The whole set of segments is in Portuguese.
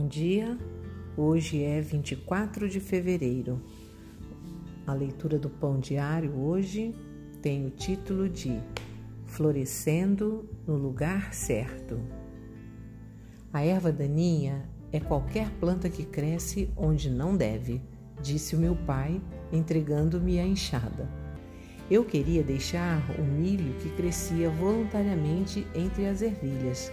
dia. Hoje é 24 de fevereiro. A leitura do Pão Diário hoje tem o título de Florescendo no Lugar Certo. A erva daninha é qualquer planta que cresce onde não deve, disse o meu pai, entregando-me a enxada. Eu queria deixar o milho que crescia voluntariamente entre as ervilhas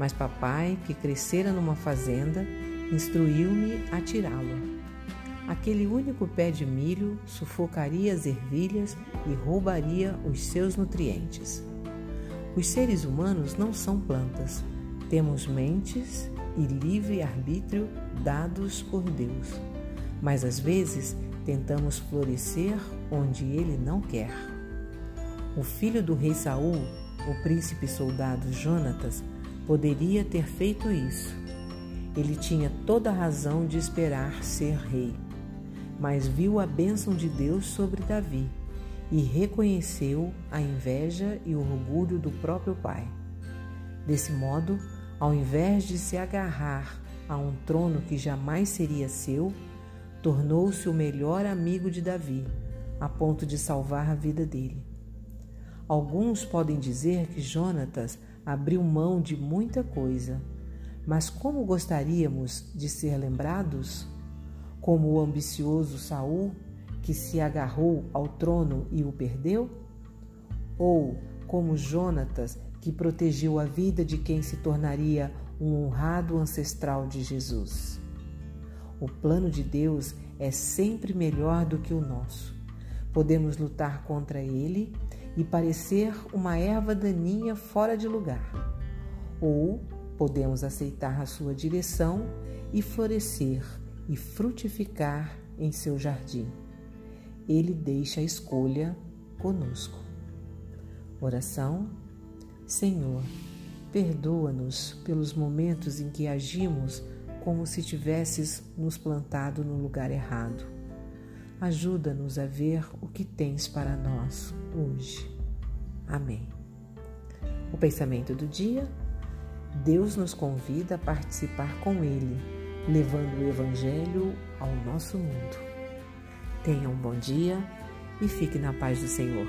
mas papai, que crescera numa fazenda, instruiu-me a tirá-lo. Aquele único pé de milho sufocaria as ervilhas e roubaria os seus nutrientes. Os seres humanos não são plantas. Temos mentes e livre arbítrio dados por Deus. Mas às vezes tentamos florescer onde ele não quer. O filho do rei Saul, o príncipe soldado Jonatas, poderia ter feito isso. Ele tinha toda a razão de esperar ser rei, mas viu a bênção de Deus sobre Davi e reconheceu a inveja e o orgulho do próprio pai. Desse modo, ao invés de se agarrar a um trono que jamais seria seu, tornou-se o melhor amigo de Davi, a ponto de salvar a vida dele. Alguns podem dizer que Jonatas abriu mão de muita coisa, mas como gostaríamos de ser lembrados? Como o ambicioso Saul, que se agarrou ao trono e o perdeu? Ou como Jonatas, que protegeu a vida de quem se tornaria um honrado ancestral de Jesus? O plano de Deus é sempre melhor do que o nosso. Podemos lutar contra ele e parecer uma erva daninha fora de lugar. Ou podemos aceitar a sua direção e florescer e frutificar em seu jardim. Ele deixa a escolha conosco. Oração: Senhor, perdoa-nos pelos momentos em que agimos como se tivesses nos plantado no lugar errado Ajuda-nos a ver o que tens para nós hoje. Amém. O pensamento do dia: Deus nos convida a participar com Ele, levando o Evangelho ao nosso mundo. Tenha um bom dia e fique na paz do Senhor.